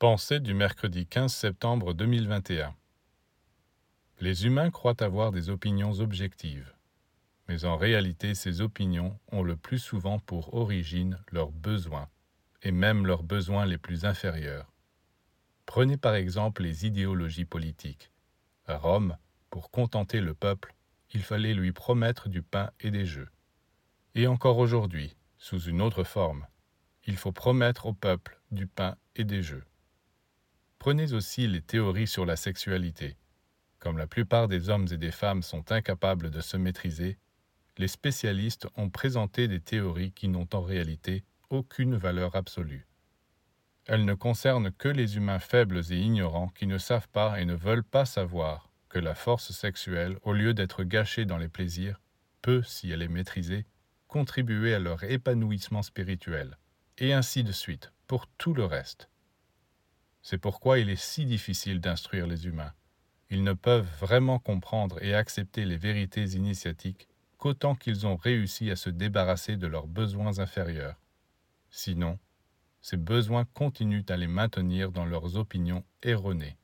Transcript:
Pensée du mercredi 15 septembre 2021 Les humains croient avoir des opinions objectives, mais en réalité ces opinions ont le plus souvent pour origine leurs besoins, et même leurs besoins les plus inférieurs. Prenez par exemple les idéologies politiques. À Rome, pour contenter le peuple, il fallait lui promettre du pain et des jeux. Et encore aujourd'hui, sous une autre forme, il faut promettre au peuple du pain et des jeux. Prenez aussi les théories sur la sexualité. Comme la plupart des hommes et des femmes sont incapables de se maîtriser, les spécialistes ont présenté des théories qui n'ont en réalité aucune valeur absolue. Elles ne concernent que les humains faibles et ignorants qui ne savent pas et ne veulent pas savoir que la force sexuelle, au lieu d'être gâchée dans les plaisirs, peut, si elle est maîtrisée, contribuer à leur épanouissement spirituel, et ainsi de suite, pour tout le reste. C'est pourquoi il est si difficile d'instruire les humains. Ils ne peuvent vraiment comprendre et accepter les vérités initiatiques qu'autant qu'ils ont réussi à se débarrasser de leurs besoins inférieurs. Sinon, ces besoins continuent à les maintenir dans leurs opinions erronées.